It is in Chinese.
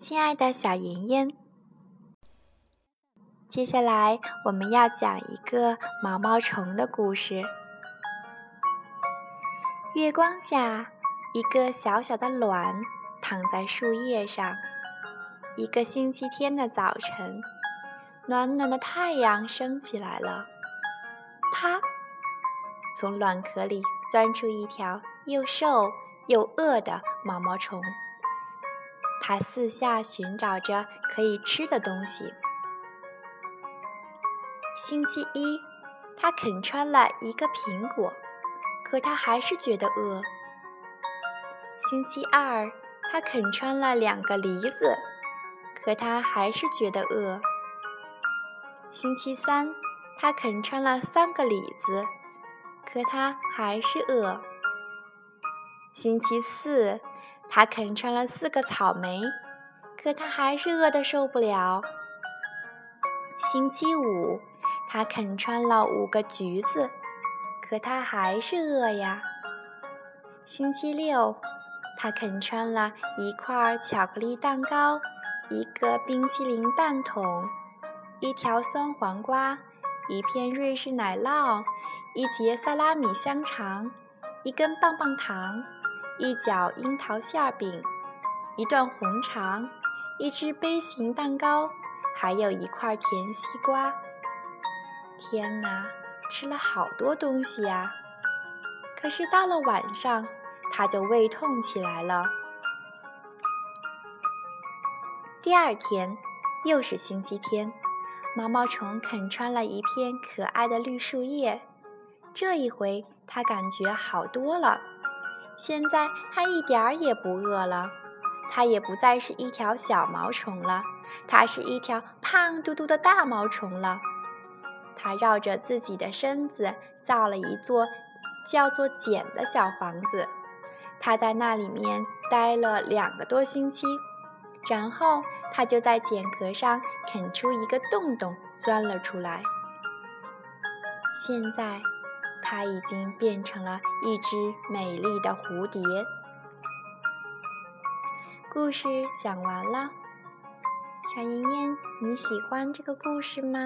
亲爱的小妍妍，接下来我们要讲一个毛毛虫的故事。月光下，一个小小的卵躺在树叶上。一个星期天的早晨，暖暖的太阳升起来了。啪！从卵壳里钻出一条又瘦又饿的毛毛虫。它四下寻找着可以吃的东西。星期一，它啃穿了一个苹果，可它还是觉得饿。星期二，它啃穿了两个梨子，可它还是觉得饿。星期三，它啃穿了三个李子，可它还是饿。星期四。他啃穿了四个草莓，可他还是饿得受不了。星期五，他啃穿了五个橘子，可他还是饿呀。星期六，他啃穿了一块巧克力蛋糕，一个冰淇淋蛋筒，一条酸黄瓜，一片瑞士奶酪，一节萨拉米香肠，一根棒棒糖。一角樱桃馅饼，一段红肠，一只杯形蛋糕，还有一块甜西瓜。天哪，吃了好多东西呀！可是到了晚上，他就胃痛起来了。第二天，又是星期天，毛毛虫啃穿了一片可爱的绿树叶。这一回，它感觉好多了。现在它一点儿也不饿了，它也不再是一条小毛虫了，它是一条胖嘟嘟的大毛虫了。它绕着自己的身子造了一座叫做茧的小房子，它在那里面待了两个多星期，然后它就在茧壳上啃出一个洞洞，钻了出来。现在。它已经变成了一只美丽的蝴蝶。故事讲完了，小妍妍，你喜欢这个故事吗？